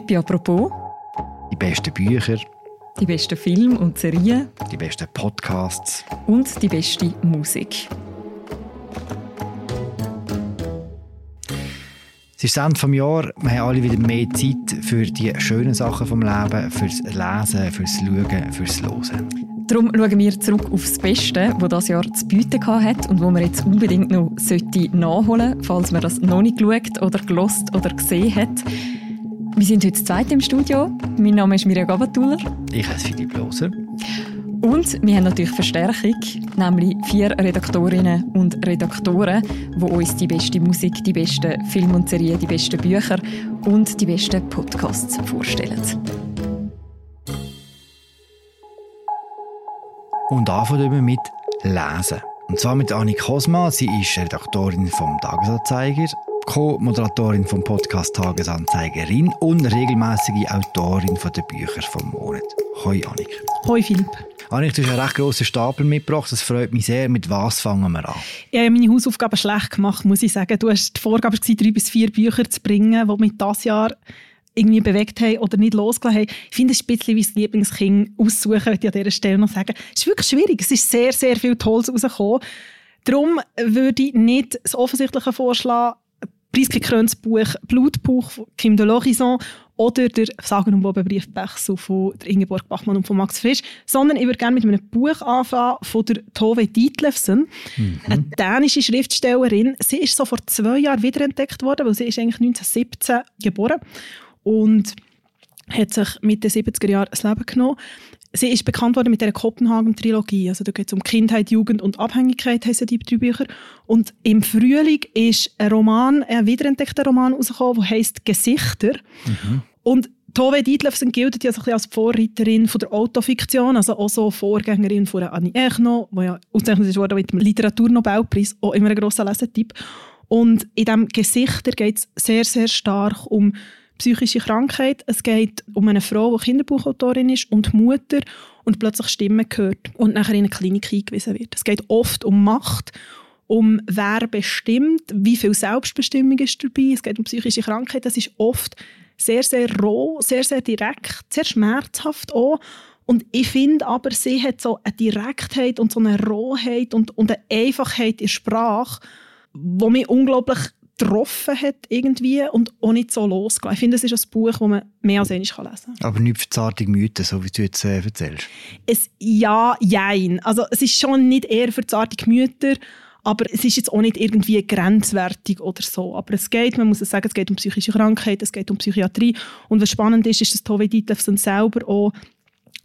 Bei «Apropos» Die besten Bücher, die besten Filme und Serien die besten Podcasts. und die beste Musik. Es ist das Ende des Jahres. Wir haben alle wieder mehr Zeit für die schönen Sachen vom Leben, fürs Lesen, fürs Schauen, fürs Hören. Darum schauen wir zurück auf das Beste, das das Jahr zu bieten hat und wo man jetzt unbedingt noch nachholen sollte, falls man das noch nicht geschaut oder gelost oder gesehen hat. Wir sind heute zweit im Studio. Mein Name ist Mirja Gabatuller. Ich heiße Philipp Loser. Und wir haben natürlich Verstärkung, nämlich vier Redaktorinnen und Redaktoren, die uns die beste Musik, die besten Filme und Serien, die besten Bücher und die besten Podcasts vorstellen. Und anfangen wir mit Lesen. Und zwar mit Annik Kosma. Sie ist Redaktorin vom Tagesanzeiger, Co-Moderatorin vom Podcast Tagesanzeigerin und regelmäßige Autorin von der Bücher vom Monat. Hoi Annik. Hoi Philipp. Annik, du hast einen recht grossen Stapel mitgebracht. Das freut mich sehr. Mit was fangen wir an? Ich habe meine Hausaufgaben schlecht gemacht, muss ich sagen. Du hast die Vorgabe gewesen, drei bis vier Bücher zu bringen, die mich dieses Jahr irgendwie bewegt haben oder nicht losgelassen haben. Ich finde, es ein bisschen wie das Lieblingskind aussuchen, würde ich an dieser Stelle noch sagen. Es ist wirklich schwierig. Es ist sehr, sehr viel Tolles rausgekommen. Darum würde ich nicht das Offensichtliche vorschlagen, Priske Kröns Buch «Blutbuch» von Kim de l'Horizon oder der «Sagen- und Bobenbriefwechsel» von der Ingeborg Bachmann und von Max Frisch, sondern ich würde gerne mit einem Buch anfangen von der Tove Dietlefsen, eine dänische Schriftstellerin. Sie ist so vor zwei Jahren wiederentdeckt worden, weil sie ist eigentlich 1917 geboren und hat sich Mitte 70er Jahre das Leben genommen. Sie ist bekannt worden mit der Kopenhagen-Trilogie. Also da geht es um Kindheit, Jugend und Abhängigkeit, heissen die drei Bücher. Und im Frühling ist ein Roman, ein wiederentdeckter Roman rausgekommen, der heisst «Gesichter». Und Tove Dietlefsen gilt ja so als Vorreiterin von der Autofiktion, also auch so Vorgängerin von Annie Ernaux, die ja ausgezeichnet ist worden mit dem Literaturnobelpreis, auch immer ein grosser Lesetipp. Und in diesem «Gesichter» geht es sehr, sehr stark um psychische Krankheit. Es geht um eine Frau, die Kinderbuchautorin ist und Mutter und plötzlich Stimmen hört und nachher in eine Klinik eingewiesen wird. Es geht oft um Macht, um wer bestimmt, wie viel Selbstbestimmung ist dabei. Es geht um psychische Krankheit. Das ist oft sehr, sehr roh, sehr, sehr direkt, sehr schmerzhaft auch. Und ich finde aber, sie hat so eine Direktheit und so eine Rohheit und, und eine Einfachheit in der Sprache, die mich unglaublich getroffen hat irgendwie und auch nicht so losgelassen. Ich finde, es ist ein Buch, das man mehr als einmal lesen kann. Aber nicht für zarte Gemüter, so wie du jetzt äh, erzählst. Es, ja, jein. Also es ist schon nicht eher für zarte Gemüter, aber es ist jetzt auch nicht irgendwie grenzwertig oder so. Aber es geht, man muss es sagen, es geht um psychische Krankheit, es geht um Psychiatrie. Und was spannend ist, ist, dass Tove Dietlefsen selber auch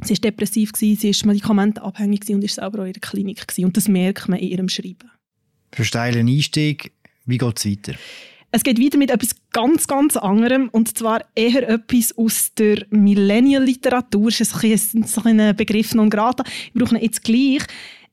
Sie war depressiv, gewesen, sie war medikamentenabhängig gewesen und ist selber auch in der Klinik. Gewesen. Und das merkt man in ihrem Schreiben. Für steilen Einstieg, wie geht es weiter? Es geht weiter mit etwas ganz, ganz anderem. Und zwar eher etwas aus der Millennial-Literatur. Das ist ein, ein Begriff non grata. Wir brauchen jetzt gleich.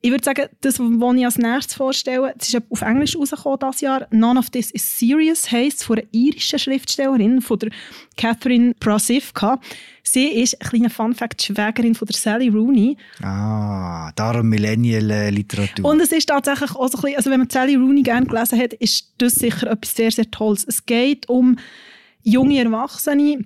Ich würde sagen, das, was ich als nächstes vorstelle, das ist auf Englisch rausgekommen dieses Jahr. «None of this is serious» heisst von einer irischen Schriftstellerin, von der Catherine Prasivka. Sie ist, ein kleiner Fun-Fact, Schwägerin von der Sally Rooney. Ah, darum Millennial-Literatur. Und es ist tatsächlich auch so ein bisschen, also wenn man Sally Rooney gerne gelesen hat, ist das sicher etwas sehr, sehr Tolles. Es geht um junge Erwachsene,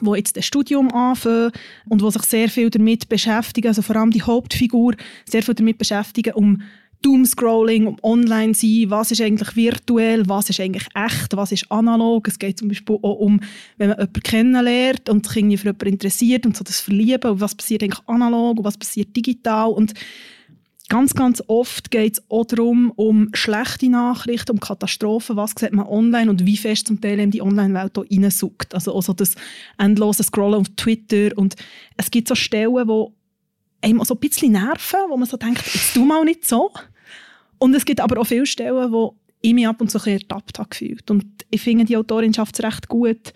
die jetzt das Studium anfangen und die sich sehr viel damit beschäftigen, also vor allem die Hauptfigur, sehr viel damit beschäftigen, um Doomscrolling, um online sein, was ist eigentlich virtuell, was ist eigentlich echt, was ist analog. Es geht zum Beispiel auch um, wenn man jemanden kennenlernt und sich irgendwie für jemanden interessiert und so das Verlieben. Und was passiert eigentlich analog? Und was passiert digital? Und Ganz, ganz oft geht es auch darum, um schlechte Nachrichten, um Katastrophen, was sieht man online und wie fest zum Teil eben die Online-Welt hier reinsaugt. Also auch so das endlose Scrollen auf Twitter und es gibt so Stellen, wo einem auch so ein bisschen nerven, wo man so denkt, jetzt tu mal nicht so. Und es gibt aber auch viele Stellen, wo ich mich ab und zu ein bisschen ertappt habe gefühlt. Und ich finde, die es recht gut,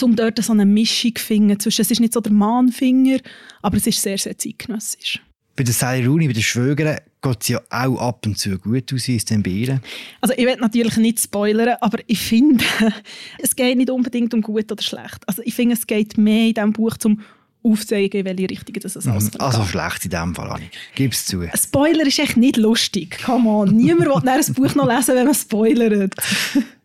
um dort so eine Mischung zu finden es ist nicht so der Mahnfinger, aber es ist sehr, sehr zeitgenössisch. Bei der Sally Rooney, bei den Schwögern, geht es ja auch ab und zu gut aus, wie es denn bei ihr? Also ich will natürlich nicht spoilern, aber ich finde, es geht nicht unbedingt um gut oder schlecht. Also ich finde, es geht mehr in diesem Buch zum Aufzeigen, in welche Richtung das es Mhm. ausgeht. Also schlecht in dem Fall, Annik. Gib's zu. Ein Spoiler ist echt nicht lustig. Come on. Niemand will ein Buch noch lesen, wenn man spoilert.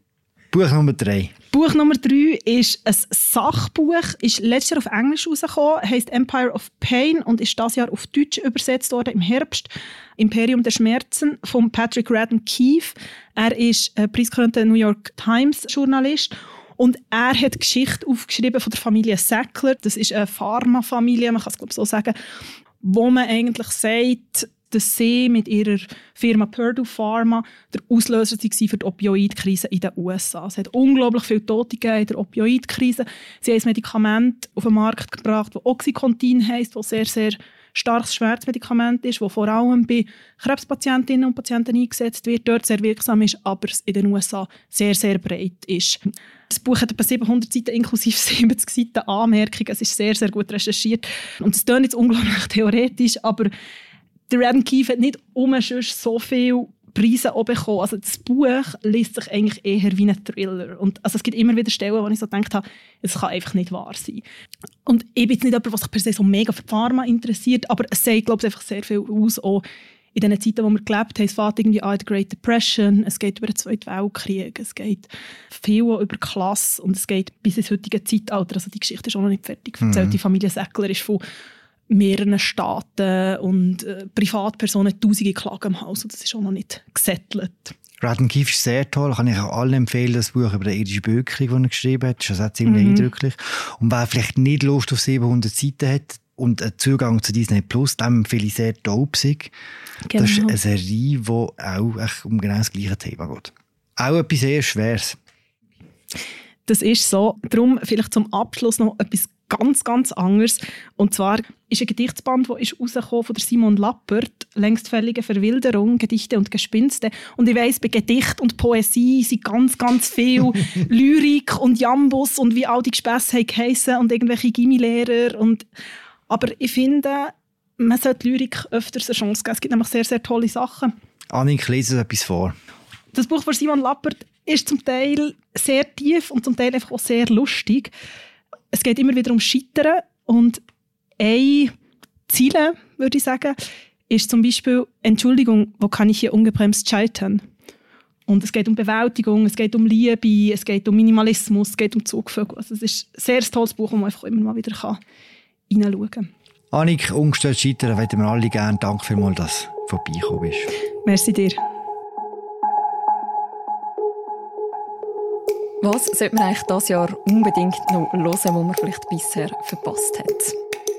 Buch Nummer drei. Buch Nummer drei ist ein Sachbuch, ist letztes Jahr auf Englisch rausgekommen, heißt Empire of Pain und ist das Jahr auf Deutsch übersetzt worden im Herbst. Imperium der Schmerzen von Patrick Radden Keefe. Er ist ein preisgekrönter New York Times Journalist und er hat Geschichte aufgeschrieben von der Familie Sackler. Das ist eine Pharmafamilie, man kann es glaube so sagen, wo man eigentlich sagt, dass sie mit ihrer Firma Purdue Pharma der Auslöser war für die Opioidkrise in den USA. Es hat unglaublich viele Tote gegeben in der Opioidkrise. Sie haben ein Medikament auf den Markt gebracht, das Oxycontin heisst, das sehr, sehr starkes Schmerzmedikament ist, das vor allem bei Krebspatientinnen und Patienten eingesetzt wird, dort sehr wirksam ist, aber in den USA sehr, sehr breit ist. Das Buch hat etwa 700 Seiten inklusive 70 Seiten Anmerkungen. Es ist sehr, sehr gut recherchiert. Und es klingt jetzt unglaublich theoretisch, aber der Adam Keefe hat nicht um so viel Preise auch bekommen. Also das Buch liest sich eigentlich eher wie ein Thriller. Und also es gibt immer wieder Stellen, wo ich so gedacht habe, es kann einfach nicht wahr sein. Und ich bin jetzt nicht jemand, der sich per se so mega für Pharma interessiert, aber es sagt, glaube ich, einfach sehr viel aus, auch in den Zeiten, wo wir gelebt haben. Es fängt irgendwie an die Great Depression, es geht über den Zweiten Weltkrieg, es geht viel über Klasse und es geht bis ins heutige Zeitalter. Also die Geschichte ist auch noch nicht fertig erzählt. Mhm. Die Familie Säckler ist von mehreren Staaten und äh, Privatpersonen tausende Klagen im Haus. Und das ist auch noch nicht gesettelt. Radden Kief ist sehr toll, kann ich auch allen empfehlen, das Buch über die irdische Bevölkerung, das er geschrieben hat. Das ist auch ziemlich mhm. eindrücklich. Und wer vielleicht nicht Lust auf 700 Seiten hat und einen Zugang zu Disney Plus, dem empfehle ich sehr Dopsig. Genau. Das ist eine Serie, die auch um genau das gleiche Thema geht. Auch etwas sehr Schweres. Das ist so. Darum vielleicht zum Abschluss noch etwas ganz, ganz anderes. Und zwar ist ein Gedichtsband, das ist rausgekommen von Simon Lappert, «Längstfällige Verwilderung, Gedichte und Gespinste». Und ich weiss, bei Gedicht und Poesie sind ganz, ganz viel Lyrik und Jambus und wie all die Gespässe heissen und irgendwelche Gimmilehrer. Und Aber ich finde, man sollte Lyrik öfters eine Chance geben. Es gibt nämlich sehr, sehr tolle Sachen. Annik, lese etwas vor. Das Buch von Simon Lappert ist zum Teil sehr tief und zum Teil einfach auch sehr lustig es geht immer wieder um Scheitern und ein Ziel, würde ich sagen, ist zum Beispiel Entschuldigung, wo kann ich hier ungebremst scheitern? Und es geht um Bewältigung, es geht um Liebe, es geht um Minimalismus, es geht um Zugvögel. Also es ist ein sehr tolles Buch, wo man einfach immer mal wieder hineinschauen kann. Annik, ungestört scheitern, möchten wir alle gerne. Danke vielmals, dass du vorbeigekommen bist. Merci dir. Was sollte man eigentlich dieses Jahr unbedingt noch hören, was man vielleicht bisher verpasst hat?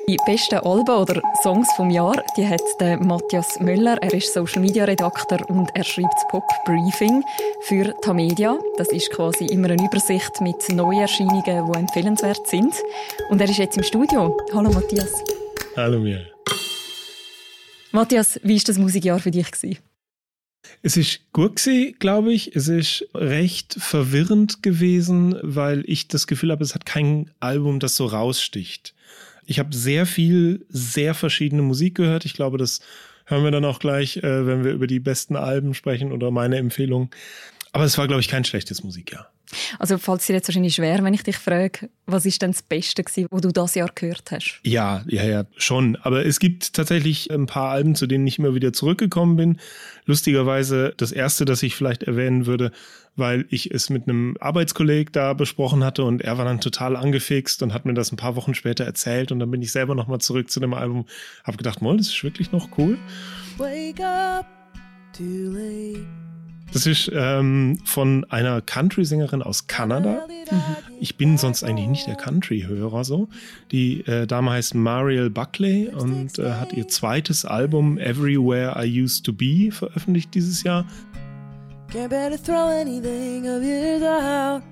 Die besten Alben oder Songs vom Jahr, die hat der Matthias Möller. Er ist Social Media Redakteur und er schreibt das Pop Briefing für Tamedia. Das ist quasi immer eine Übersicht mit Neuerscheinungen, die empfehlenswert sind. Und er ist jetzt im Studio. Hallo Matthias. Hallo mir. Matthias, wie war das Musikjahr für dich? Gewesen? Es ist gut glaube ich. Es ist recht verwirrend gewesen, weil ich das Gefühl habe, es hat kein Album, das so raussticht. Ich habe sehr viel, sehr verschiedene Musik gehört. Ich glaube, das hören wir dann auch gleich, äh, wenn wir über die besten Alben sprechen oder meine Empfehlung. Aber es war, glaube ich, kein schlechtes Musikjahr. Also fällt es dir jetzt wahrscheinlich schwer, wenn ich dich frage, was ist denn das Beste gewesen, was du das Jahr gehört hast? Ja, ja, ja, schon. Aber es gibt tatsächlich ein paar Alben, zu denen ich immer wieder zurückgekommen bin. Lustigerweise das erste, das ich vielleicht erwähnen würde, weil ich es mit einem Arbeitskolleg da besprochen hatte und er war dann total angefixt und hat mir das ein paar Wochen später erzählt und dann bin ich selber nochmal zurück zu dem Album, habe gedacht, moll, das ist wirklich noch cool. Wake up too late. Das ist ähm, von einer Country-Sängerin aus Kanada. Mhm. Ich bin sonst eigentlich nicht der Country-Hörer so. Die äh, Dame heißt Mariel Buckley und äh, hat ihr zweites Album Everywhere I Used to Be veröffentlicht dieses Jahr. Can't bear to throw anything of yours out.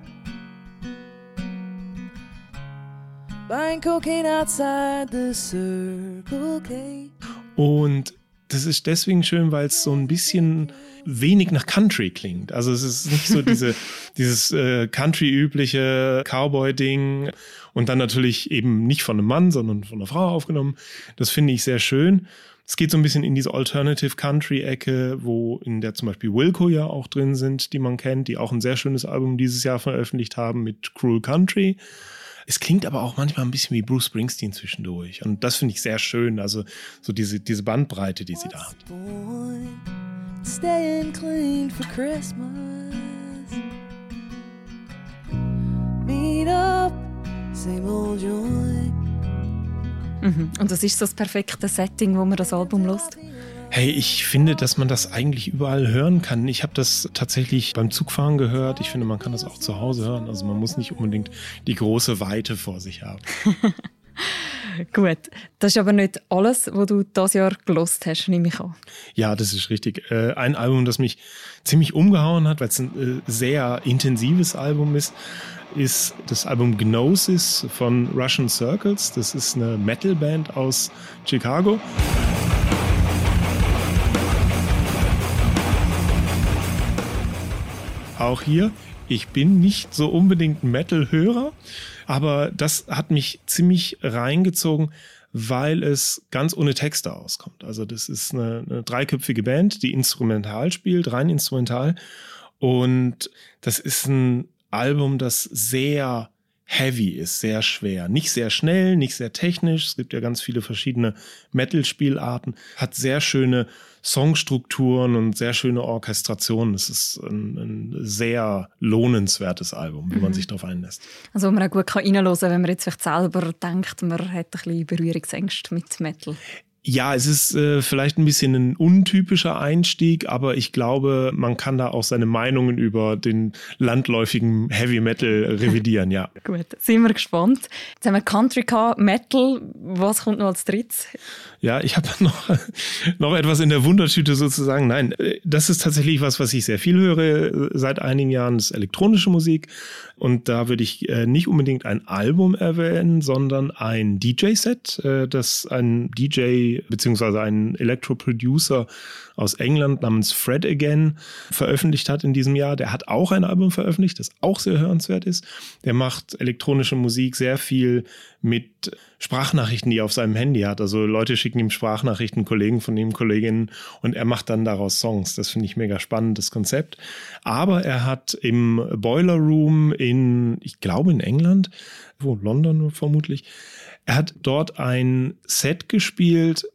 Buying cocaine outside the Circle K. Und das ist deswegen schön, weil es so ein bisschen wenig nach Country klingt. Also es ist nicht so diese, dieses äh, Country-übliche Cowboy-Ding und dann natürlich eben nicht von einem Mann, sondern von einer Frau aufgenommen. Das finde ich sehr schön. Es geht so ein bisschen in diese Alternative Country-Ecke, wo in der zum Beispiel Wilco ja auch drin sind, die man kennt, die auch ein sehr schönes Album dieses Jahr veröffentlicht haben mit Cruel Country. Es klingt aber auch manchmal ein bisschen wie Bruce Springsteen zwischendurch. Und das finde ich sehr schön. Also so diese, diese Bandbreite, die sie da hat. Staying clean for Christmas. meet up, same old joy. Mhm. Und das ist so das perfekte Setting, wo man das Album lost? Hey, ich finde, dass man das eigentlich überall hören kann. Ich habe das tatsächlich beim Zugfahren gehört. Ich finde, man kann das auch zu Hause hören. Also man muss nicht unbedingt die große Weite vor sich haben. Gut, das ist aber nicht alles, was du das Jahr gelost hast, nehme ich an. Ja, das ist richtig. Äh, ein Album, das mich ziemlich umgehauen hat, weil es ein äh, sehr intensives Album ist, ist das Album Gnosis von Russian Circles. Das ist eine Metalband aus Chicago. Auch hier, ich bin nicht so unbedingt Metal-Hörer, aber das hat mich ziemlich reingezogen, weil es ganz ohne Texte auskommt. Also das ist eine, eine dreiköpfige Band, die instrumental spielt, rein instrumental. Und das ist ein Album, das sehr heavy ist, sehr schwer. Nicht sehr schnell, nicht sehr technisch. Es gibt ja ganz viele verschiedene Metal-Spielarten. Hat sehr schöne Songstrukturen und sehr schöne Orchestrationen. Es ist ein, ein sehr lohnenswertes Album, wenn mhm. man sich darauf einlässt. Also wo man auch gut reinhören kann, wenn man jetzt vielleicht selber denkt, man hat ein bisschen Berührungsängste mit Metal. Ja, es ist äh, vielleicht ein bisschen ein untypischer Einstieg, aber ich glaube, man kann da auch seine Meinungen über den landläufigen Heavy Metal revidieren, ja. Gut, sind wir gespannt. Jetzt haben wir Country Car, Metal. Was kommt noch als drittes? Ja, ich habe noch, noch etwas in der Wundertüte sozusagen. Nein, äh, das ist tatsächlich was, was ich sehr viel höre äh, seit einigen Jahren, das ist elektronische Musik. Und da würde ich äh, nicht unbedingt ein Album erwähnen, sondern ein DJ-Set, das ein DJ bzw. ein Electro-Producer aus England namens Fred Again veröffentlicht hat in diesem Jahr. Der hat auch ein Album veröffentlicht, das auch sehr hörenswert ist. Der macht elektronische Musik sehr viel mit Sprachnachrichten, die er auf seinem Handy hat. Also Leute schicken ihm Sprachnachrichten, Kollegen von ihm, Kolleginnen, und er macht dann daraus Songs. Das finde ich mega spannend, das Konzept. Aber er hat im Boiler Room in, ich glaube in England, wo London vermutlich, er hat dort ein Set gespielt,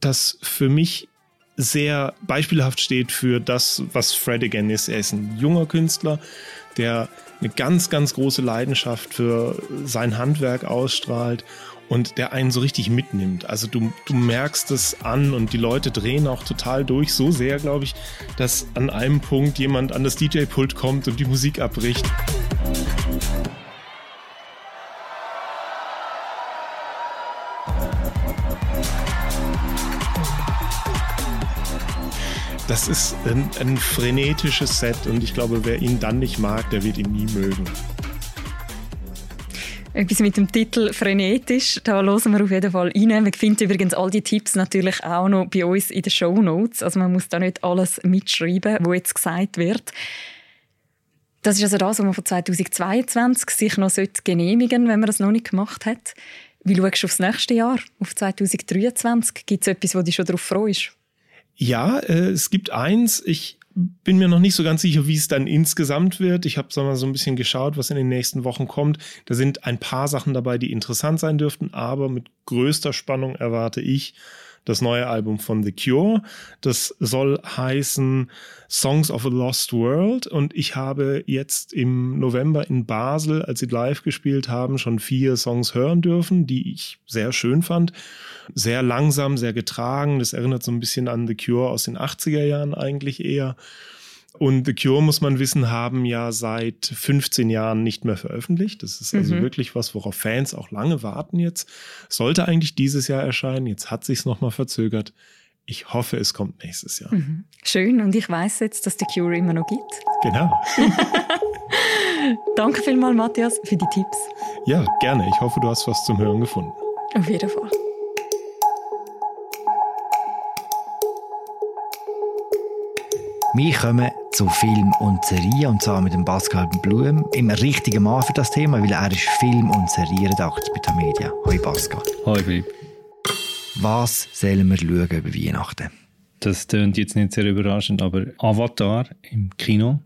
das für mich sehr beispielhaft steht für das, was Fred again ist. Er ist ein junger Künstler, der eine ganz, ganz große Leidenschaft für sein Handwerk ausstrahlt und der einen so richtig mitnimmt. Also du, du merkst es an und die Leute drehen auch total durch, so sehr, glaube ich, dass an einem Punkt jemand an das DJ-Pult kommt und die Musik abbricht. Das ist ein, ein frenetisches Set und ich glaube, wer ihn dann nicht mag, der wird ihn nie mögen. Etwas mit dem Titel «Frenetisch», da hören wir auf jeden Fall rein. Man findet übrigens all die Tipps natürlich auch noch bei uns in den Show Notes. Also man muss da nicht alles mitschreiben, was jetzt gesagt wird. Das ist also das, was man von 2022 sich noch genehmigen sollte, wenn man das noch nicht gemacht hat. Wie schaust du aufs nächste Jahr, auf 2023? Gibt es etwas, wo du schon darauf freust? Ja, äh, es gibt eins. Ich bin mir noch nicht so ganz sicher, wie es dann insgesamt wird. Ich habe so ein bisschen geschaut, was in den nächsten Wochen kommt. Da sind ein paar Sachen dabei, die interessant sein dürften, aber mit größter Spannung erwarte ich das neue Album von The Cure. Das soll heißen Songs of a Lost World und ich habe jetzt im November in Basel, als sie live gespielt haben, schon vier Songs hören dürfen, die ich sehr schön fand. Sehr langsam, sehr getragen. Das erinnert so ein bisschen an The Cure aus den 80er Jahren eigentlich eher. Und The Cure, muss man wissen, haben ja seit 15 Jahren nicht mehr veröffentlicht. Das ist also mhm. wirklich was, worauf Fans auch lange warten jetzt. Sollte eigentlich dieses Jahr erscheinen. Jetzt hat sich's nochmal verzögert. Ich hoffe, es kommt nächstes Jahr. Mhm. Schön. Und ich weiß jetzt, dass The Cure immer noch gibt. Genau. Danke vielmals, Matthias, für die Tipps. Ja, gerne. Ich hoffe, du hast was zum Hören gefunden. Auf jeden Fall. Wir kommen zu Film und Serie und zwar mit dem Pascal Blum, im richtigen Mann für das Thema, weil er ist Film- und Serienredakteur bei der Media. Hoi Pascal. Hoi Philipp. Was sollen wir schauen über Weihnachten? Das klingt jetzt nicht sehr überraschend, aber Avatar im Kino.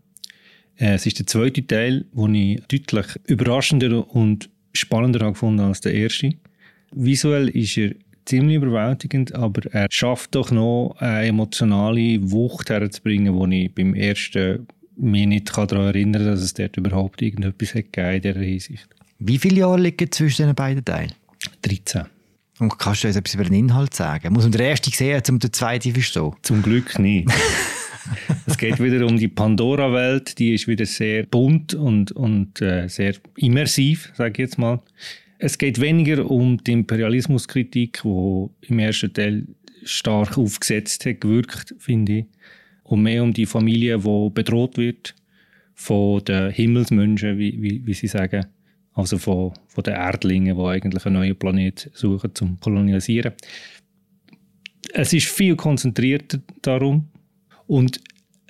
Äh, es ist der zweite Teil, den ich deutlich überraschender und spannender gefunden als der erste. Visuell ist er ziemlich überwältigend, aber er schafft doch noch eine emotionale Wucht herzubringen, die ich beim ersten mich nicht daran erinnern kann, dass es dort überhaupt irgendetwas hat gegeben in dieser Hinsicht. Wie viele Jahre liegen zwischen den beiden Teilen? 13. Und kannst du uns etwas über den Inhalt sagen? Muss man den ersten sehen, um den zweiten zu verstehen? Zum Glück nicht. es geht wieder um die Pandora-Welt, die ist wieder sehr bunt und, und äh, sehr immersiv, sage ich jetzt mal. Es geht weniger um die Imperialismuskritik, wo im ersten Teil stark aufgesetzt hat, gewirkt, finde ich. Und mehr um die Familie, die bedroht wird von den Himmelsmenschen, wie, wie, wie sie sagen. Also von, von den Erdlingen, die eigentlich einen neuen Planet suchen zum Kolonialisieren. Es ist viel konzentrierter darum und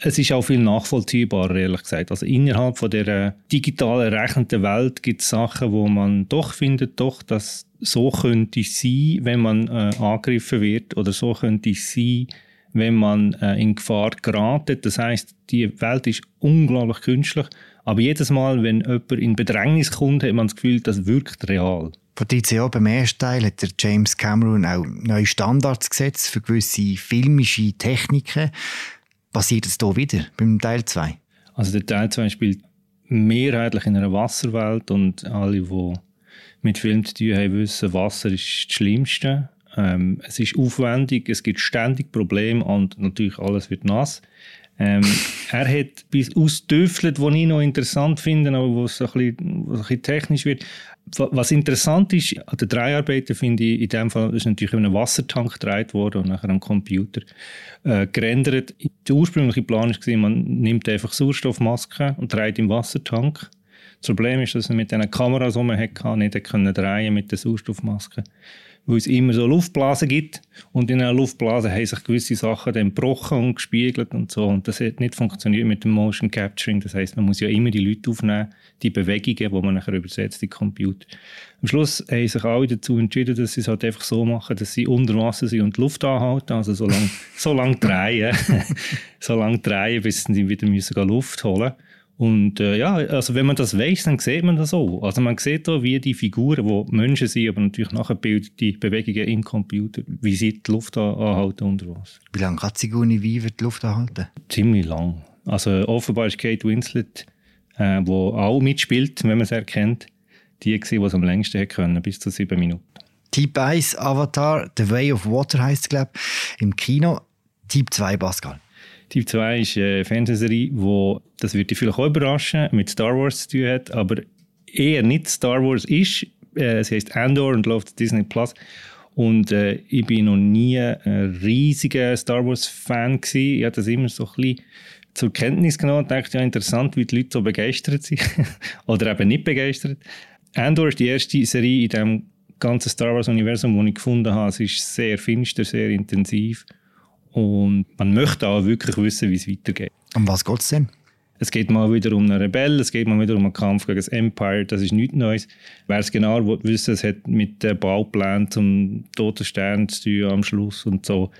es ist auch viel nachvollziehbarer, ehrlich gesagt. Also innerhalb von der digitalen rechnenden Welt gibt es Sachen, wo man doch findet, doch, dass so könnte sein, wenn man äh, angegriffen wird oder so könnte sein, wenn man äh, in Gefahr geratet. Das heißt, die Welt ist unglaublich künstlich aber jedes Mal, wenn jemand in Bedrängnis kommt, hat man das Gefühl, das wirkt real. Von beim ersten Teil hat der James Cameron auch neue Standards gesetzt für gewisse filmische Techniken. Passiert es hier wieder beim Teil 2? Also der Teil 2 spielt mehrheitlich in einer Wasserwelt und alle, die mit Film zu tun haben, wissen, Wasser ist das Schlimmste. Ähm, es ist aufwendig, es gibt ständig Probleme und natürlich alles wird nass. Ähm, er hat bis ausdüftelt, was ich noch interessant finde, aber wo es ein bisschen, ein bisschen technisch wird. Was interessant ist, an den Dreharbeiten finde ich, in dem Fall ist natürlich in einem Wassertank gedreht worden und nachher am Computer äh, gerendert. Der ursprüngliche Plan war, man nimmt einfach Sauerstoffmasken und dreht im Wassertank. Das Problem ist, dass man mit diesen Kameras, die man hatte, nicht drehen mit den Sauerstoffmasken weil es immer so Luftblasen gibt. Und in einer Luftblase haben sich gewisse Sachen dann gebrochen und gespiegelt und so. Und das hat nicht funktioniert mit dem Motion Capturing, das heißt, man muss ja immer die Leute aufnehmen, die Bewegungen, die man nachher übersetzt in Computer. Am Schluss haben sich alle dazu entschieden, dass sie es halt einfach so machen, dass sie unter Wasser sind und die Luft anhalten, also so lange so lang drehen, so lange drehen, bis sie wieder müssen Luft holen. müssen. Und äh, ja, also wenn man das weiß, dann sieht man das auch. Also man sieht da, wie die Figuren, die Menschen sind, aber natürlich nachher die Bewegungen im Computer, wie sie die Luft anhalten unter Wasser. Wie lange kann Sigourney Weaver die Luft anhalten? Ziemlich lang. Also offenbar ist Kate Winslet, äh, wo auch mitspielt, wenn man sie erkennt, die gewesen, die es am längsten hätte können, bis zu sieben Minuten. Typ 1 Avatar, The Way of Water heißt es, glaube ich, im Kino. Typ 2 Pascal. Typ 2 ist eine Fernsehserie, die, das wird dich vielleicht auch überraschen, mit Star Wars zu tun hat, aber eher nicht Star Wars ist. Äh, sie heißt Andor und läuft Disney Plus. Und äh, ich bin noch nie ein riesiger Star Wars-Fan. Ich habe das immer so ein bisschen zur Kenntnis genommen und dachte, ja, interessant, wie die Leute so begeistert sind. Oder eben nicht begeistert. Andor ist die erste Serie in dem ganzen Star Wars-Universum, das ich gefunden habe. Es ist sehr finster, sehr intensiv. Und man möchte auch wirklich wissen, wie es weitergeht. Um was geht es denn? Es geht mal wieder um einen Rebell, es geht mal wieder um einen Kampf gegen das Empire, das ist nichts Neues. Wer es genau will, wissen, es hat mit dem Bauplan zum Toten Stern zu tun am Schluss und so.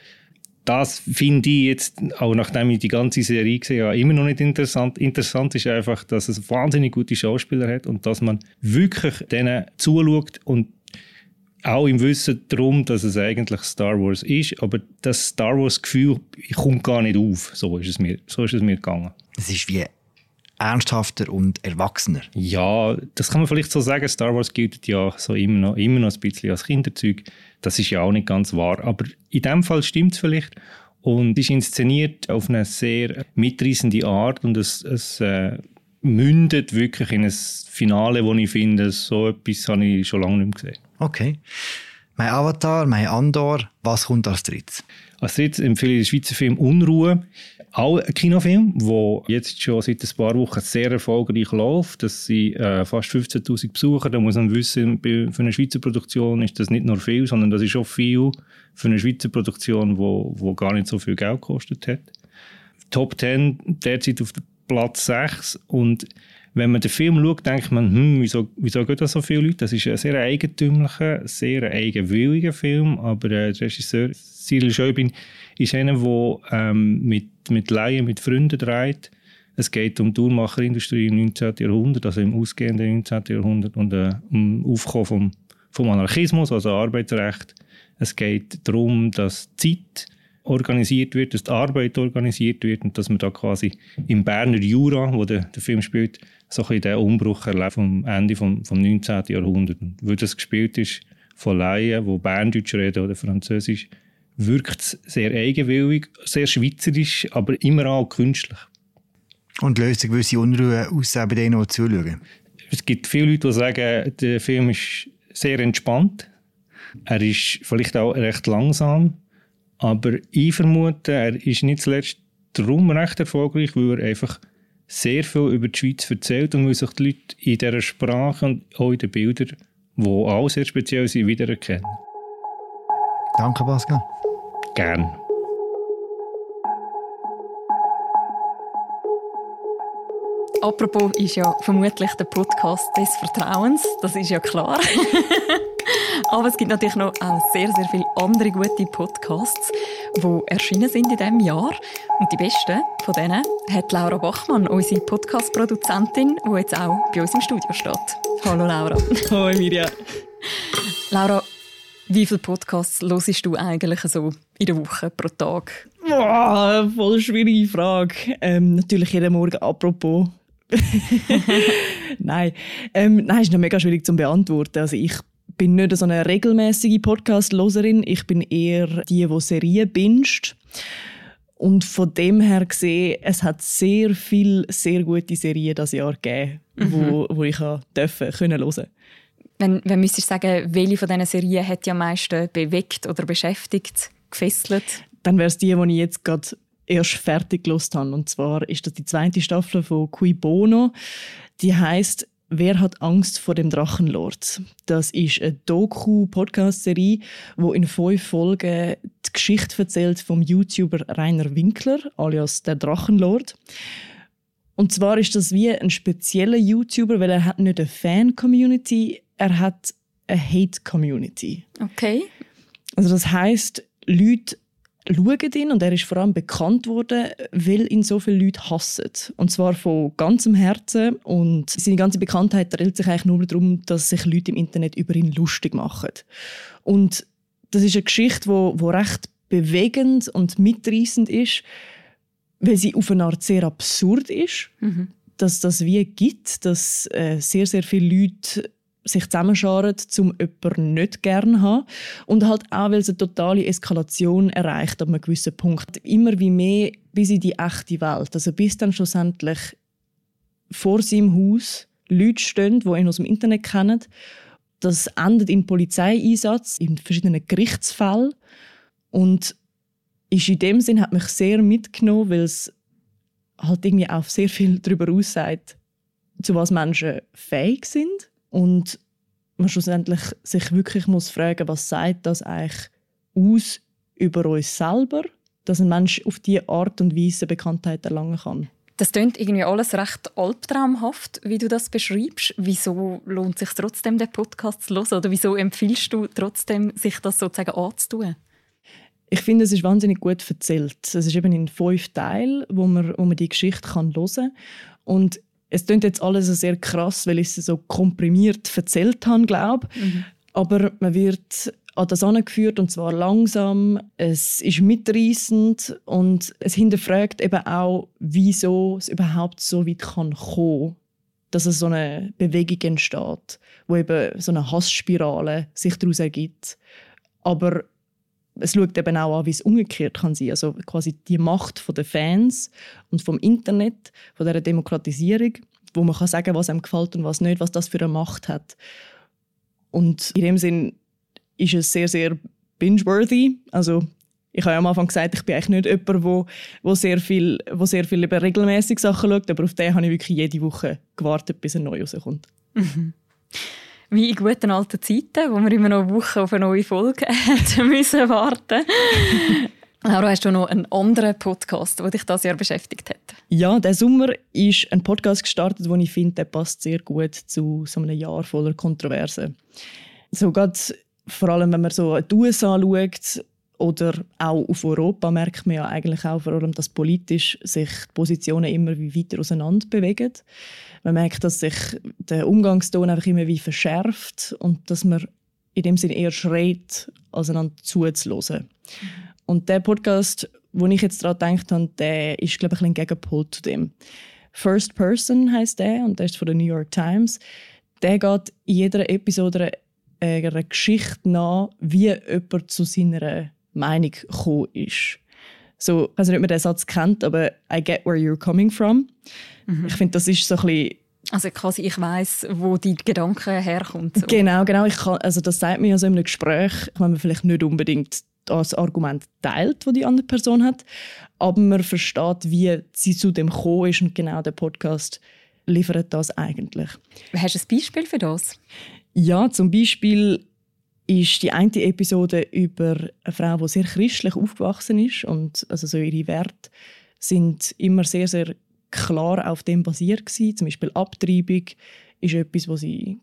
Das finde ich jetzt, auch nachdem ich die ganze Serie gesehen habe, immer noch nicht interessant. Interessant ist einfach, dass es wahnsinnig gute Schauspieler hat und dass man wirklich denen zuschaut und auch im Wissen darum, dass es eigentlich Star Wars ist, aber das Star Wars-Gefühl kommt gar nicht auf. So ist es mir, so ist es mir gegangen. Es ist wie ernsthafter und erwachsener. Ja, das kann man vielleicht so sagen. Star Wars gilt ja so immer noch, immer noch ein bisschen als Kinderzeug. Das ist ja auch nicht ganz wahr. Aber in dem Fall stimmt es vielleicht. Und ist inszeniert auf eine sehr mitreißende Art und es, es äh, mündet wirklich in ein Finale, wo ich finde, so etwas habe ich schon lange nicht mehr gesehen. Okay. Mein Avatar, mein Andor, was kommt als drittes? Als drittes empfehle ich den Schweizer Film Unruhe. Auch ein Kinofilm, der jetzt schon seit ein paar Wochen sehr erfolgreich läuft. Das sind äh, fast 15.000 Besucher. Da muss man wissen, für eine Schweizer Produktion ist das nicht nur viel, sondern das ist auch viel für eine Schweizer Produktion, wo, wo gar nicht so viel Geld gekostet hat. Top 10 derzeit auf Platz 6 und wenn man den Film schaut, denkt man, hm, wieso, wieso geht das so viele Leute? Das ist ein sehr eigentümlicher, sehr eigenwilliger Film, aber äh, der Regisseur Cyril Schäubin ist einer, der ähm, mit, mit Laien, mit Freunden dreht. Es geht um die Uhrmacherindustrie im 19. Jahrhundert, also im ausgehenden 19. Jahrhundert und äh, um Aufkommen vom, vom Anarchismus, also Arbeitsrecht. Es geht darum, dass Zeit organisiert wird, dass die Arbeit organisiert wird und dass man da quasi im Berner Jura, wo der, der Film spielt, so ein den Umbruch erlebt vom Ende vom, vom 19. Jahrhundert. Und weil das gespielt ist von Laien, die Berndeutsch reden oder Französisch, wirkt es sehr eigenwillig, sehr schweizerisch, aber immer auch künstlich. Und löst eine gewisse Unruhe aus bei denen, die zuschauen? Es gibt viele Leute, die sagen, der Film ist sehr entspannt. Er ist vielleicht auch recht langsam. Aber ich vermute, er ist nicht zuletzt darum recht erfolgreich, weil er einfach sehr viel über die Schweiz erzählt und weil sich die Leute in dieser Sprache und auch in den Bildern, die auch sehr speziell sind, wiedererkennen. Danke, Pascal. Gern. Apropos ist ja vermutlich der Podcast des Vertrauens, das ist ja klar. Aber es gibt natürlich noch auch sehr, sehr viele andere gute Podcasts, die erschienen sind in diesem Jahr. Und die besten von denen hat Laura Bachmann, unsere Podcast-Produzentin, die jetzt auch bei uns im Studio steht. Hallo Laura. Hallo Mirja. Laura, wie viele Podcasts hörst du eigentlich so in der Woche pro Tag? Boah, voll schwierige Frage. Ähm, natürlich jeden Morgen apropos. nein, ähm, nein, ist noch mega schwierig zu beantworten. Also ich bin nicht so eine regelmäßige Podcast-Loserin. Ich bin eher die, die Serien binscht. Und von dem her gesehen, es hat sehr viele sehr gute Serien das Jahr gegeben, mhm. wo, wo ich dürfen, können hören wenn, wenn müsstest du sagen, welche von diesen Serien hat dich am meisten bewegt oder beschäftigt, gefesselt? Dann wäre es die, die ich jetzt gerade erst fertig gelost habe. Und zwar ist das die zweite Staffel von Cui Bono. Die heißt Wer hat Angst vor dem Drachenlord? Das ist eine Doku-Podcast-Serie, wo in fünf Folgen die Geschichte erzählt vom YouTuber Rainer Winkler, alias der Drachenlord. Und zwar ist das wie ein spezieller YouTuber, weil er hat nicht eine Fan-Community, er hat eine Hate-Community. Okay. Also das heißt, Leute schauen ihn und er ist vor allem bekannt worden, weil ihn so viele Leute hassen. Und zwar von ganzem Herzen. Und seine ganze Bekanntheit dreht sich eigentlich nur darum, dass sich Leute im Internet über ihn lustig machen. Und das ist eine Geschichte, wo, wo recht bewegend und mitreißend ist, weil sie auf eine Art sehr absurd ist. Mhm. Dass das wie gibt, dass äh, sehr, sehr viele Leute sich zusammenscharen, um jemanden nicht gerne zu haben. Und halt auch, weil es eine totale Eskalation erreicht ab einem gewissen Punkt. Immer wie mehr bis in die echte Welt. Also bis dann schlussendlich vor seinem Haus Leute stehen, die ihn aus dem Internet kennen. Das endet in Polizeieinsatz, in verschiedenen Gerichtsfällen. Und ist in dem Sinn hat mich sehr mitgenommen, weil es halt irgendwie auch sehr viel darüber aussagt, zu was Menschen fähig sind und man schlussendlich sich wirklich muss fragen, was sagt das eigentlich aus über uns selber, dass ein Mensch auf diese Art und Weise Bekanntheit erlangen kann. Das klingt irgendwie alles recht albtraumhaft, wie du das beschreibst. Wieso lohnt es sich trotzdem, den Podcast zu hören? Oder wieso empfiehlst du trotzdem, sich das sozusagen anzutun? Ich finde, es ist wahnsinnig gut erzählt. Es ist eben in fünf Teilen, wo man, wo man die Geschichte kann hören kann. Und es klingt jetzt alles sehr krass, weil ich es so komprimiert erzählt habe, glaube mhm. Aber man wird an das angeführt und zwar langsam. Es ist mitreißend und es hinterfragt eben auch, wieso es überhaupt so weit kann kommen, dass es so eine Bewegung entsteht, wo eben so eine Hassspirale sich daraus ergibt. Aber es schaut eben auch an, wie es umgekehrt kann sein. Also quasi die Macht der Fans und vom Internet, von der Demokratisierung, wo man kann sagen, was einem gefällt und was nicht, was das für eine Macht hat. Und in dem Sinn ist es sehr, sehr binge-worthy. Also ich habe ja am Anfang gesagt, ich bin eigentlich nicht jemand, wo, wo sehr viel, wo sehr viel eben regelmäßig Sachen schaut, aber auf den habe ich wirklich jede Woche gewartet, bis ein neu rauskommt. Mhm wie in guten alten Zeiten, wo wir immer noch eine Woche auf eine neue Folge müssen warten. Laura, hast du noch einen anderen Podcast, der dich das Jahr beschäftigt hat? Ja, der Sommer ist ein Podcast gestartet, den ich finde, der passt sehr gut zu so einem Jahr voller Kontroversen. So gerade vor allem, wenn man so die USA schaut oder auch auf Europa, merkt man ja eigentlich auch vor allem, dass politisch sich die Positionen immer weiter auseinander bewegen. Man merkt, dass sich der Umgangston einfach immer wie verschärft und dass man in dem Sinne eher schreit, als einander zuzuhören. Und der Podcast, wo ich jetzt daran gedacht habe, der ist, glaube ich, ein Gegenpol zu dem. First Person heißt der und der ist von der New York Times. Der geht in jeder Episode einer Geschichte nach, wie jemand zu seiner Meinung gekommen ist. So, ich weiß nicht, ob man den Satz kennt, aber I get where you're coming from. Mhm. Ich finde, das ist so ein bisschen also quasi ich weiß, wo die Gedanken herkommen. So. Genau, genau. Ich kann, also das sagt mir ja so in einem Gespräch, wenn man vielleicht nicht unbedingt das Argument teilt, das die andere Person hat, aber man versteht, wie sie zu dem gekommen ist und genau der Podcast liefert das eigentlich. Hast du ein Beispiel für das? Ja, zum Beispiel ist die eine Episode über eine Frau, die sehr christlich aufgewachsen ist und also so ihre Werte sind immer sehr, sehr klar auf dem basiert gewesen. Zum Beispiel Abtreibung ist etwas, wo sie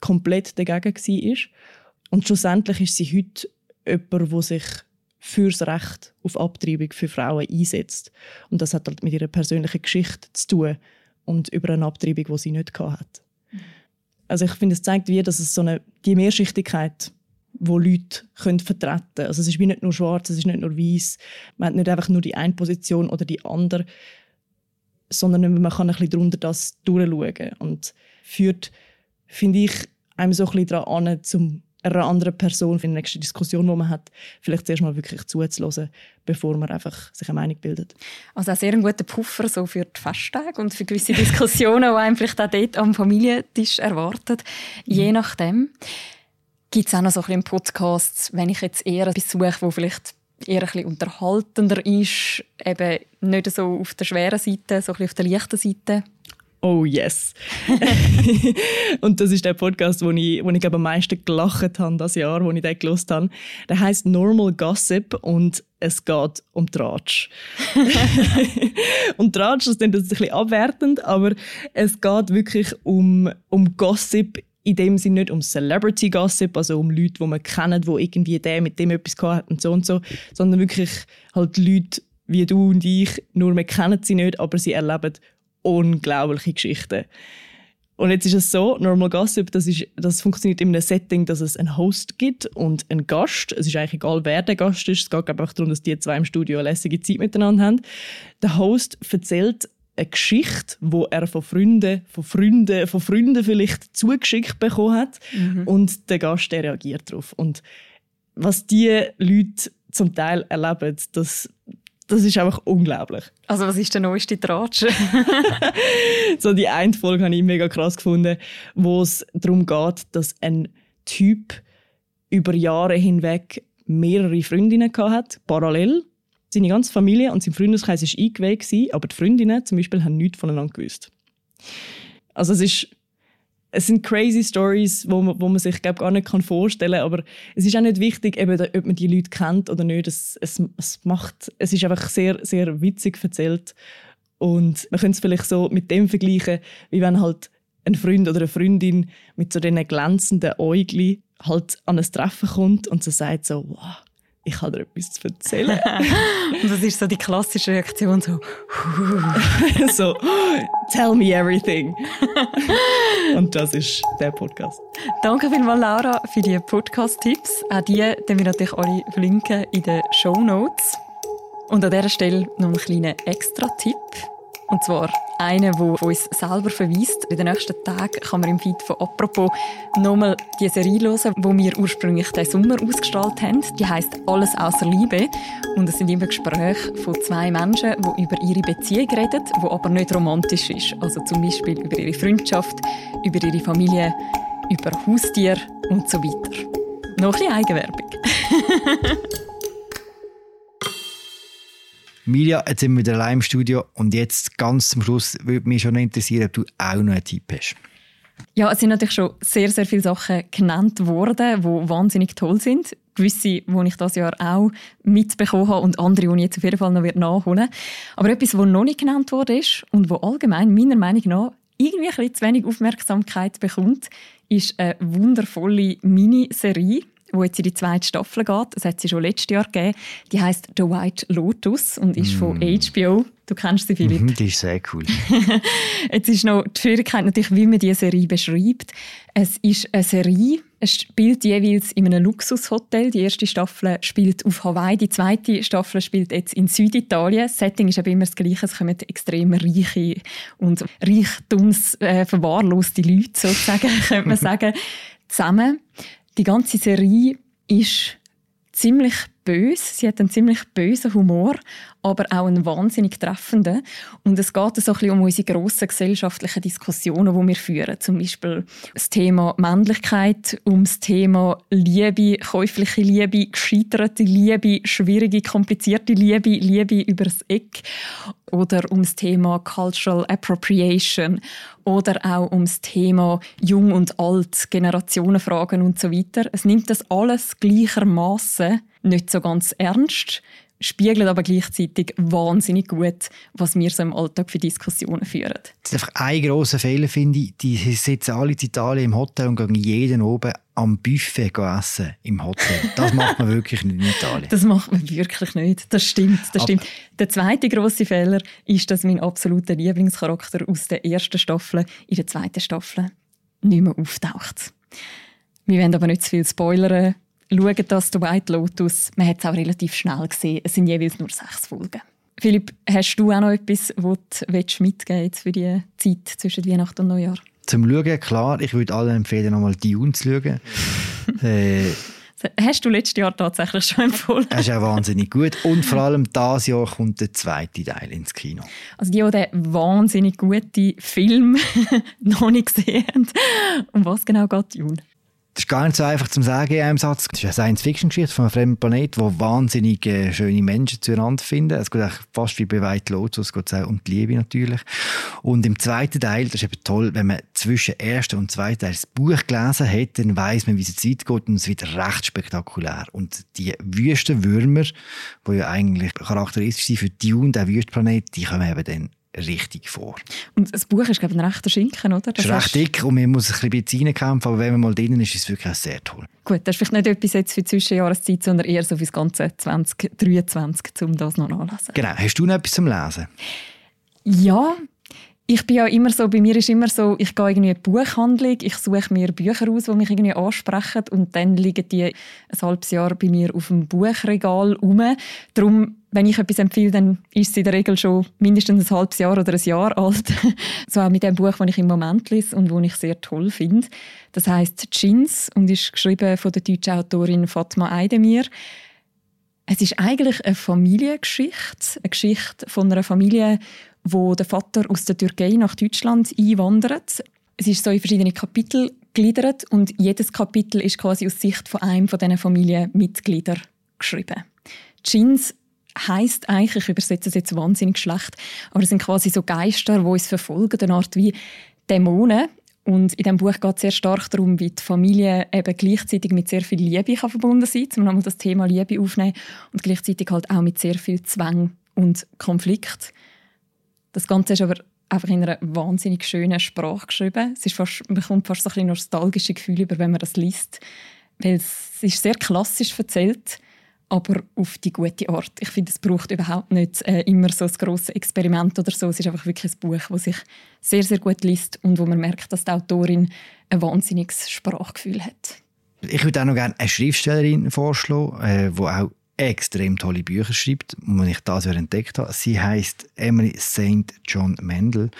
komplett dagegen war. Und schlussendlich ist sie heute jemand, der sich fürs Recht auf Abtreibung für Frauen einsetzt. Und das hat halt mit ihrer persönlichen Geschichte zu tun und über eine Abtreibung, die sie nicht hatte. Also ich finde, es zeigt wie, dass es so eine die Mehrschichtigkeit wo Leute können vertreten können. Also es ist wie nicht nur schwarz, es ist nicht nur weiß. Man hat nicht einfach nur die eine Position oder die andere, sondern man kann ein bisschen darunter das durchschauen und führt, finde ich, einem so ein bisschen daran an, zum einer anderen Person für die nächste Diskussion, die man hat, vielleicht zuerst mal wirklich zuzuhören, bevor man einfach sich eine Meinung bildet. Also auch sehr ein guter Puffer so für die Festtage und für gewisse Diskussionen, die einem vielleicht auch dort am Familientisch erwartet, je mhm. nachdem. Gibt es auch noch so ein bisschen Podcasts, wenn ich jetzt eher etwas suche, wo vielleicht eher ein bisschen unterhaltender ist, eben nicht so auf der schweren Seite, so ein bisschen auf der leichten Seite? Oh yes. und das ist der Podcast, wo ich, wo ich glaube, am meisten gelacht habe das Jahr, wo ich den gelost habe. Der heißt Normal Gossip und es geht um Tratsch. und Tratsch, das klingt ein bisschen abwertend, aber es geht wirklich um, um Gossip in dem Sinne nicht um Celebrity Gossip, also um Leute, die man kennt, wo irgendwie der mit dem etwas gehabt und so und so, sondern wirklich halt Leute wie du und ich, nur wir kennen sie nicht, aber sie erleben unglaubliche Geschichten. Und jetzt ist es so, Normal Gossip, das, ist, das funktioniert in einem Setting, dass es einen Host gibt und einen Gast. Es ist eigentlich egal, wer der Gast ist. Es geht einfach darum, dass die zwei im Studio eine lässige Zeit miteinander haben. Der Host erzählt eine Geschichte, wo er von Freunden, von Freunden, von Freunden vielleicht zugeschickt bekommen hat mhm. und der Gast der reagiert darauf. Und was die Leute zum Teil erleben, das, das ist einfach unglaublich. Also was ist der neueste Tratsch? so die eine Folge habe ich mega krass gefunden, wo es darum geht, dass ein Typ über Jahre hinweg mehrere Freundinnen hat, parallel seine ganze Familie und sein Freundeskreis war eingeweiht, aber die Freundinnen zum Beispiel haben nichts voneinander gewusst. Also es ist es sind crazy Stories, wo man, wo man sich glaub, gar nicht vorstellen kann. Aber es ist auch nicht wichtig, eben, ob man die Leute kennt oder nicht. Es, es, es, macht, es ist einfach sehr, sehr witzig erzählt. Und man könnte es vielleicht so mit dem vergleichen, wie wenn halt ein Freund oder eine Freundin mit so diesen glänzenden Äugli halt an ein Treffen kommt und so sagt so, wow, ich habe dir etwas zu erzählen. und das ist so die klassische Reaktion, so, so tell me everything. und das ist der Podcast. Danke vielmals, Laura, für die Podcast-Tipps. Auch die, die wir natürlich alle verlinken in den Show Notes. Und an dieser Stelle noch einen kleinen Extra-Tipp. Und zwar einen, der uns selber verweist. In den nächsten Tagen kann man im Feed von «Apropos» nochmal die Serie hören, die wir ursprünglich diesen Sommer ausgestrahlt haben. Die heisst «Alles außer Liebe». Und es sind immer Gespräche von zwei Menschen, die über ihre Beziehung reden, die aber nicht romantisch ist. Also zum Beispiel über ihre Freundschaft, über ihre Familie, über Haustier und so weiter. Noch ein bisschen Eigenwerbung. Mirja, jetzt sind wir wieder allein im Studio und jetzt ganz zum Schluss würde mich schon interessieren, ob du auch noch einen Tipp hast. Ja, es sind natürlich schon sehr, sehr viele Sachen genannt worden, die wahnsinnig toll sind. Gewisse, die ich das Jahr auch mitbekommen habe und andere, die ich jetzt auf jeden Fall noch nachholen werde. Aber etwas, das noch nicht genannt wurde ist und wo allgemein meiner Meinung nach irgendwie ein bisschen zu wenig Aufmerksamkeit bekommt, ist eine wundervolle Miniserie wo jetzt in die zweite Staffel geht. Das hat sie schon letztes Jahr gegeben. Die heißt The White Lotus und ist mm. von HBO. Du kennst sie, Philipp. Mm, die ist sehr cool. jetzt ist noch die Schwierigkeit natürlich, wie man diese Serie beschreibt. Es ist eine Serie, Es spielt jeweils in einem Luxushotel. Die erste Staffel spielt auf Hawaii, die zweite Staffel spielt jetzt in Süditalien. Das Setting ist aber immer das gleiche. Es kommen extrem reiche und reichtumsverwahrloste äh, Leute, sozusagen, könnte man sagen, zusammen. Die ganze Serie ist ziemlich böse. Sie hat einen ziemlich bösen Humor, aber auch einen wahnsinnig treffenden. Und es geht so ein bisschen um unsere grossen gesellschaftlichen Diskussionen, die wir führen. Zum Beispiel das Thema Männlichkeit, um das Thema Liebe, käufliche Liebe, gescheiterte Liebe, schwierige, komplizierte Liebe, Liebe übers Eck oder um das Thema Cultural Appropriation oder auch um das Thema Jung und Alt, Generationenfragen und so weiter. Es nimmt das alles gleichermaßen nicht so ganz ernst, spiegelt aber gleichzeitig wahnsinnig gut, was wir so im Alltag für Diskussionen führen. Das ist einfach ein grosser Fehler, finde ich. Die sitzen alle in Italien im Hotel und gehen jeden oben am Buffet essen im Hotel. Das macht man wirklich nicht in Italien. Das macht man wirklich nicht. Das stimmt. Das stimmt. Der zweite große Fehler ist, dass mein absoluter Lieblingscharakter aus der ersten Staffel in der zweiten Staffel nicht mehr auftaucht. Wir wollen aber nicht zu viel spoilern schauen das The White Lotus. Man hat es auch relativ schnell gesehen. Es sind jeweils nur sechs Folgen. Philipp, hast du auch noch etwas, was du mitgeben für die Zeit zwischen Weihnachten und Neujahr? Zum Schauen, klar. Ich würde allen empfehlen, nochmal Dune zu schauen. äh, Hast du letztes Jahr tatsächlich schon empfohlen? Das ist auch wahnsinnig gut. Und vor allem dieses Jahr kommt der zweite Teil ins Kino. Also die, die den wahnsinnig guten Film noch nicht gesehen haben. Um was genau geht Dune? Das ist gar nicht so einfach zu sagen in einem Satz. Das ist eine Science-Fiction-Geschichte von einem fremden Planet, wo wahnsinnig äh, schöne Menschen zueinander finden. Es geht fast wie bei White Lotus, es geht auch um die Liebe natürlich. Und im zweiten Teil, das ist eben toll, wenn man zwischen ersten und zweiten Teil das Buch gelesen hat, dann weiss man, wie es Zeit geht und es wird recht spektakulär. Und die Wüstenwürmer, die ja eigentlich charakteristisch sind für Dune, der Wüstenplanet, die kommen eben dann richtig vor. Und das Buch ist, glaube ich, ein rechter Schinken, oder? Das ist recht dick und man muss ein bisschen reinkämpfen, aber wenn man mal drin ist, ist es wirklich sehr toll. Gut, das ist vielleicht nicht etwas jetzt für die Zwischenjahreszeit, sondern eher so für das ganze 2023, um das noch nachzulesen. Genau. Hast du noch etwas zum Lesen? Ja, ich bin ja immer so, bei mir ist immer so, ich gehe irgendwie in die Buchhandlung, ich suche mir Bücher aus, die mich irgendwie ansprechen und dann liegen die ein halbes Jahr bei mir auf dem Buchregal rum. Darum, wenn ich etwas empfehle, dann ist es in der Regel schon mindestens ein halbes Jahr oder ein Jahr alt. so auch mit dem Buch, das ich im Moment lese und das ich sehr toll finde. Das heißt Jeans und ist geschrieben von der deutschen Autorin Fatma Eidemir. Es ist eigentlich eine Familiengeschichte, eine Geschichte von einer Familie, wo der Vater aus der Türkei nach Deutschland einwandert. Es ist so in verschiedene Kapitel gliedert und jedes Kapitel ist quasi aus Sicht von einem von diesen Familienmitgliedern geschrieben. Jeans heißt eigentlich, ich übersetze es jetzt wahnsinnig schlecht, aber es sind quasi so Geister, die uns verfolgen, eine Art wie Dämonen. Und in diesem Buch geht es sehr stark darum, wie die Familie eben gleichzeitig mit sehr viel Liebe kann verbunden sein kann, um nochmal das Thema Liebe aufnehmen und gleichzeitig halt auch mit sehr viel Zwang und Konflikt. Das Ganze ist aber einfach in einer wahnsinnig schönen Sprache geschrieben. Es ist fast, man bekommt fast so ein nostalgische Gefühle über, wenn man das liest, weil es ist sehr klassisch erzählt, aber auf die gute Art. Ich finde, es braucht überhaupt nicht äh, immer so ein grosses Experiment oder so. Es ist einfach wirklich ein Buch, das sich sehr, sehr gut liest und wo man merkt, dass die Autorin ein wahnsinniges Sprachgefühl hat. Ich würde auch noch gerne eine Schriftstellerin vorschlagen, äh, die auch extrem tolle Bücher schreibt, die ich das entdeckt habe. Sie heißt Emily St. John Mendel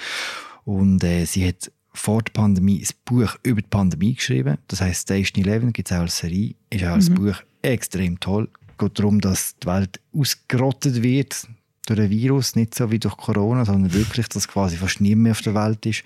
und äh, sie hat vor der Pandemie ein Buch über die Pandemie geschrieben. Das heißt Station 11, gibt es auch als Serie, ist auch als mhm. Buch extrem toll. Es geht darum, dass die Welt ausgerottet wird durch ein Virus, nicht so wie durch Corona, sondern wirklich, dass quasi fast niemand mehr auf der Welt ist.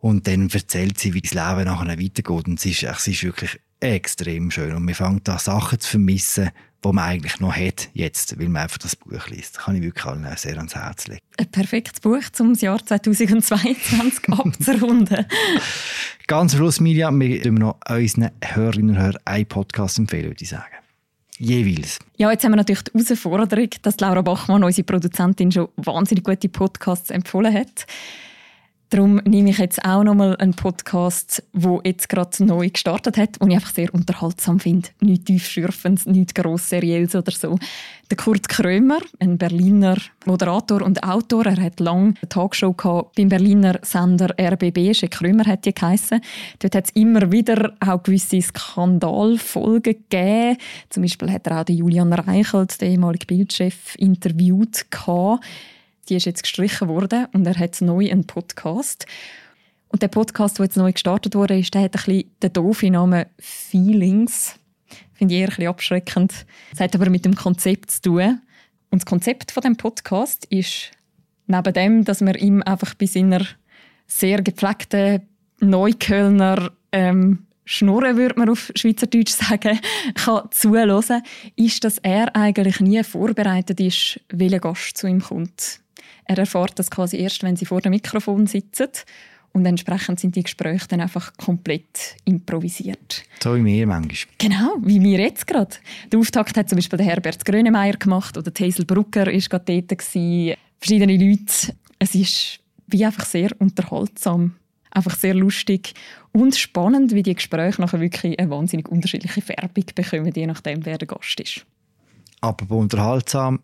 Und dann erzählt sie, wie das Leben nachher weitergeht. Und es ist, es ist wirklich extrem schön. Und man fängt an, Sachen zu vermissen, die man eigentlich noch hat, jetzt, weil man einfach das Buch liest. Das kann ich wirklich allen sehr ans Herz legen. Ein perfektes Buch, um das Jahr 2022 abzurunden. Ganz am Schluss, Miriam, wir können noch unseren Hörerinnen und Hörern einen Podcast empfehlen, würde ich sagen. Jeweils. Ja, jetzt haben wir natürlich die Herausforderung, dass Laura Bachmann, unsere Produzentin, schon wahnsinnig gute Podcasts empfohlen hat. Darum nehme ich jetzt auch nochmal einen Podcast, der jetzt gerade neu gestartet hat und ich einfach sehr unterhaltsam finde. Nichts tiefschürfendes, nichts gross serielles oder so. Der Kurt Krömer, ein Berliner Moderator und Autor, er hat lange eine Talkshow gehabt beim Berliner Sender RBB, Sche Krömer hat die geheissen. Dort hat es immer wieder auch gewisse Skandalfolgen gegeben. Zum Beispiel hat er auch den Julian Reichelt, den ehemaligen Bildchef, interviewt gehabt. Die ist jetzt gestrichen worden und er hat neu einen Podcast. Und der Podcast, der jetzt neu gestartet wurde, ist, der hat ein bisschen den doofen Namen Feelings. Finde ich eher ein bisschen abschreckend. Das hat aber mit dem Konzept zu tun. Und das Konzept von dem Podcast ist, neben dem, dass man ihm einfach bei seiner sehr gepflegten Neuköllner ähm, Schnurren, würde man auf Schweizerdeutsch sagen, kann zuhören, ist, dass er eigentlich nie vorbereitet ist, welcher Gast zu ihm kommt. Er erfährt das quasi erst, wenn sie vor dem Mikrofon sitzen. Und entsprechend sind die Gespräche dann einfach komplett improvisiert. So wie wir manchmal. Genau, wie wir jetzt gerade. Der Auftakt hat zum Beispiel der Herbert Grönemeyer gemacht oder Hazel Brucker war gerade dort. Gewesen. Verschiedene Leute. Es ist wie einfach sehr unterhaltsam. Einfach sehr lustig und spannend, wie die Gespräche nachher wirklich eine wahnsinnig unterschiedliche Färbung bekommen, je nachdem, wer der Gast ist. Aber unterhaltsam,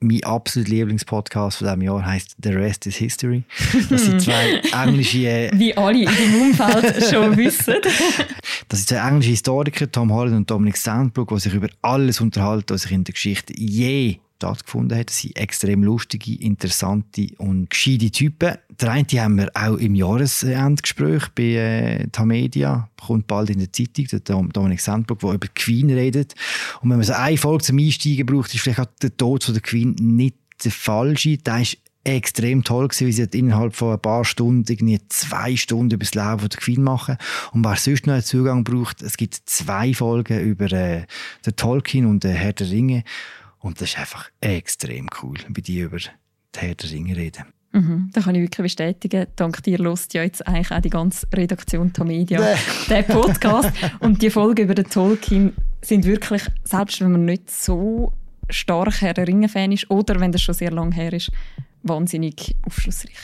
mein absoluter Lieblingspodcast von diesem Jahr heißt The Rest is History. Das sind zwei englische. Äh, Wie alle in deinem Umfeld schon wissen. das sind zwei englische Historiker, Tom Holland und Dominic Sandbrook, die sich über alles unterhalten, was sich in der Geschichte je stattgefunden hat. Das sind extrem lustige, interessante und gescheite Typen. Der eine haben wir auch im Jahresendgespräch bei äh, Tamedia, kommt bald in der Zeitung, der Dominik Sandbrook, der über Queen redet. Und wenn man so eine Folge zum Einsteigen braucht, ist vielleicht auch der Tod von der Queen nicht der falsche. Der ist extrem toll gewesen, wie sie innerhalb von ein paar Stunden irgendwie zwei Stunden über das Leben von der Queen machen. Und wer sonst noch einen Zugang braucht, es gibt zwei Folgen über äh, den Tolkien und den Herr der Ringe. Und das ist einfach extrem cool, bei dir über die Herr der Ringe reden. Mhm, da kann ich wirklich bestätigen. Dank dir lost ja jetzt eigentlich auch die ganze Redaktion Tamedia der Podcast. Und die Folgen über den Tolkien sind wirklich, selbst wenn man nicht so stark Herr der Ringe-Fan ist oder wenn das schon sehr lange her ist, wahnsinnig aufschlussreich.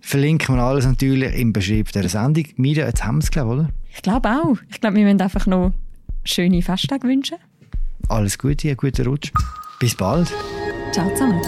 Verlinken wir alles natürlich im Beschrieb der Sendung. Mira, jetzt haben wir es, glaube oder? Ich glaube auch. Ich glaube, wir müssen einfach noch schöne Festtage wünschen. Alles Gute, einen guten Rutsch. Bis bald. Ciao zusammen.